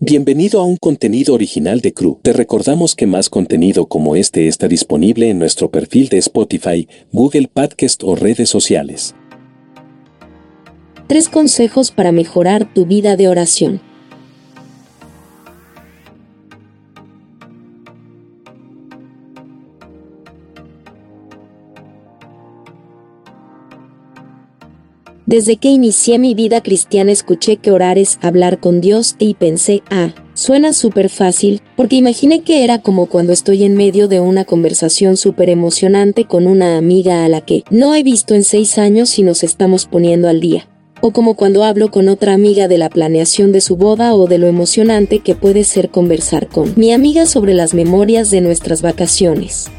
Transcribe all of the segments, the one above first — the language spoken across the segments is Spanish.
Bienvenido a un contenido original de Crew. Te recordamos que más contenido como este está disponible en nuestro perfil de Spotify, Google Podcast o redes sociales. Tres consejos para mejorar tu vida de oración. Desde que inicié mi vida cristiana escuché que orar es hablar con Dios y pensé, ah, suena súper fácil, porque imaginé que era como cuando estoy en medio de una conversación súper emocionante con una amiga a la que no he visto en seis años y nos estamos poniendo al día. O como cuando hablo con otra amiga de la planeación de su boda o de lo emocionante que puede ser conversar con mi amiga sobre las memorias de nuestras vacaciones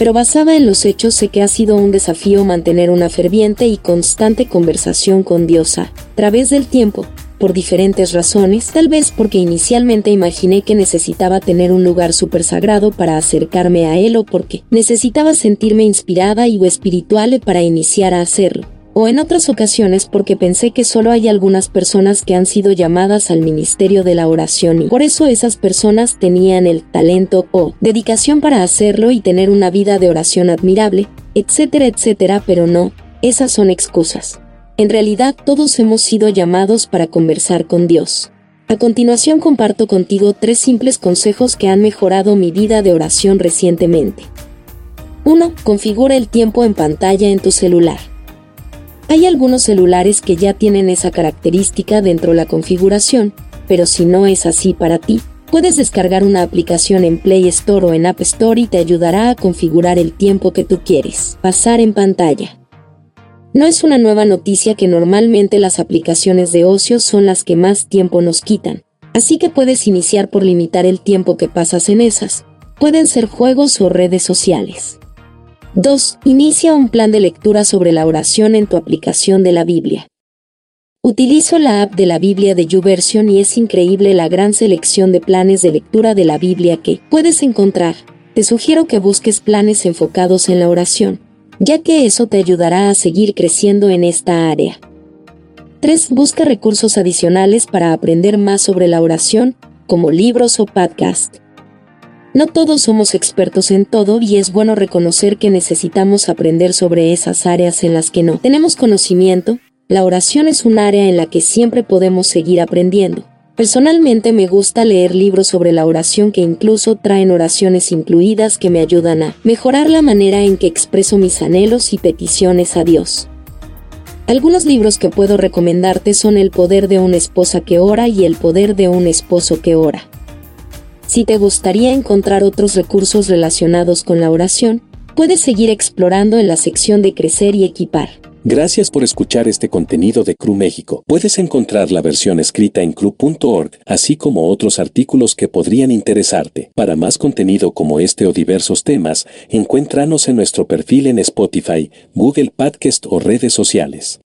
pero basada en los hechos sé que ha sido un desafío mantener una ferviente y constante conversación con Dios a través del tiempo, por diferentes razones, tal vez porque inicialmente imaginé que necesitaba tener un lugar súper sagrado para acercarme a Él o porque necesitaba sentirme inspirada y o espiritual para iniciar a hacerlo o en otras ocasiones porque pensé que solo hay algunas personas que han sido llamadas al ministerio de la oración y por eso esas personas tenían el talento o dedicación para hacerlo y tener una vida de oración admirable, etcétera, etcétera, pero no, esas son excusas. En realidad todos hemos sido llamados para conversar con Dios. A continuación comparto contigo tres simples consejos que han mejorado mi vida de oración recientemente. 1. Configura el tiempo en pantalla en tu celular. Hay algunos celulares que ya tienen esa característica dentro de la configuración, pero si no es así para ti, puedes descargar una aplicación en Play Store o en App Store y te ayudará a configurar el tiempo que tú quieres pasar en pantalla. No es una nueva noticia que normalmente las aplicaciones de ocio son las que más tiempo nos quitan, así que puedes iniciar por limitar el tiempo que pasas en esas. Pueden ser juegos o redes sociales. 2. Inicia un plan de lectura sobre la oración en tu aplicación de la Biblia. Utilizo la app de la Biblia de YouVersion y es increíble la gran selección de planes de lectura de la Biblia que puedes encontrar. Te sugiero que busques planes enfocados en la oración, ya que eso te ayudará a seguir creciendo en esta área. 3. Busca recursos adicionales para aprender más sobre la oración, como libros o podcasts. No todos somos expertos en todo y es bueno reconocer que necesitamos aprender sobre esas áreas en las que no tenemos conocimiento. La oración es un área en la que siempre podemos seguir aprendiendo. Personalmente me gusta leer libros sobre la oración que incluso traen oraciones incluidas que me ayudan a mejorar la manera en que expreso mis anhelos y peticiones a Dios. Algunos libros que puedo recomendarte son El poder de una esposa que ora y El poder de un esposo que ora. Si te gustaría encontrar otros recursos relacionados con la oración, puedes seguir explorando en la sección de Crecer y Equipar. Gracias por escuchar este contenido de Cru México. Puedes encontrar la versión escrita en cru.org, así como otros artículos que podrían interesarte. Para más contenido como este o diversos temas, encuéntranos en nuestro perfil en Spotify, Google Podcast o redes sociales.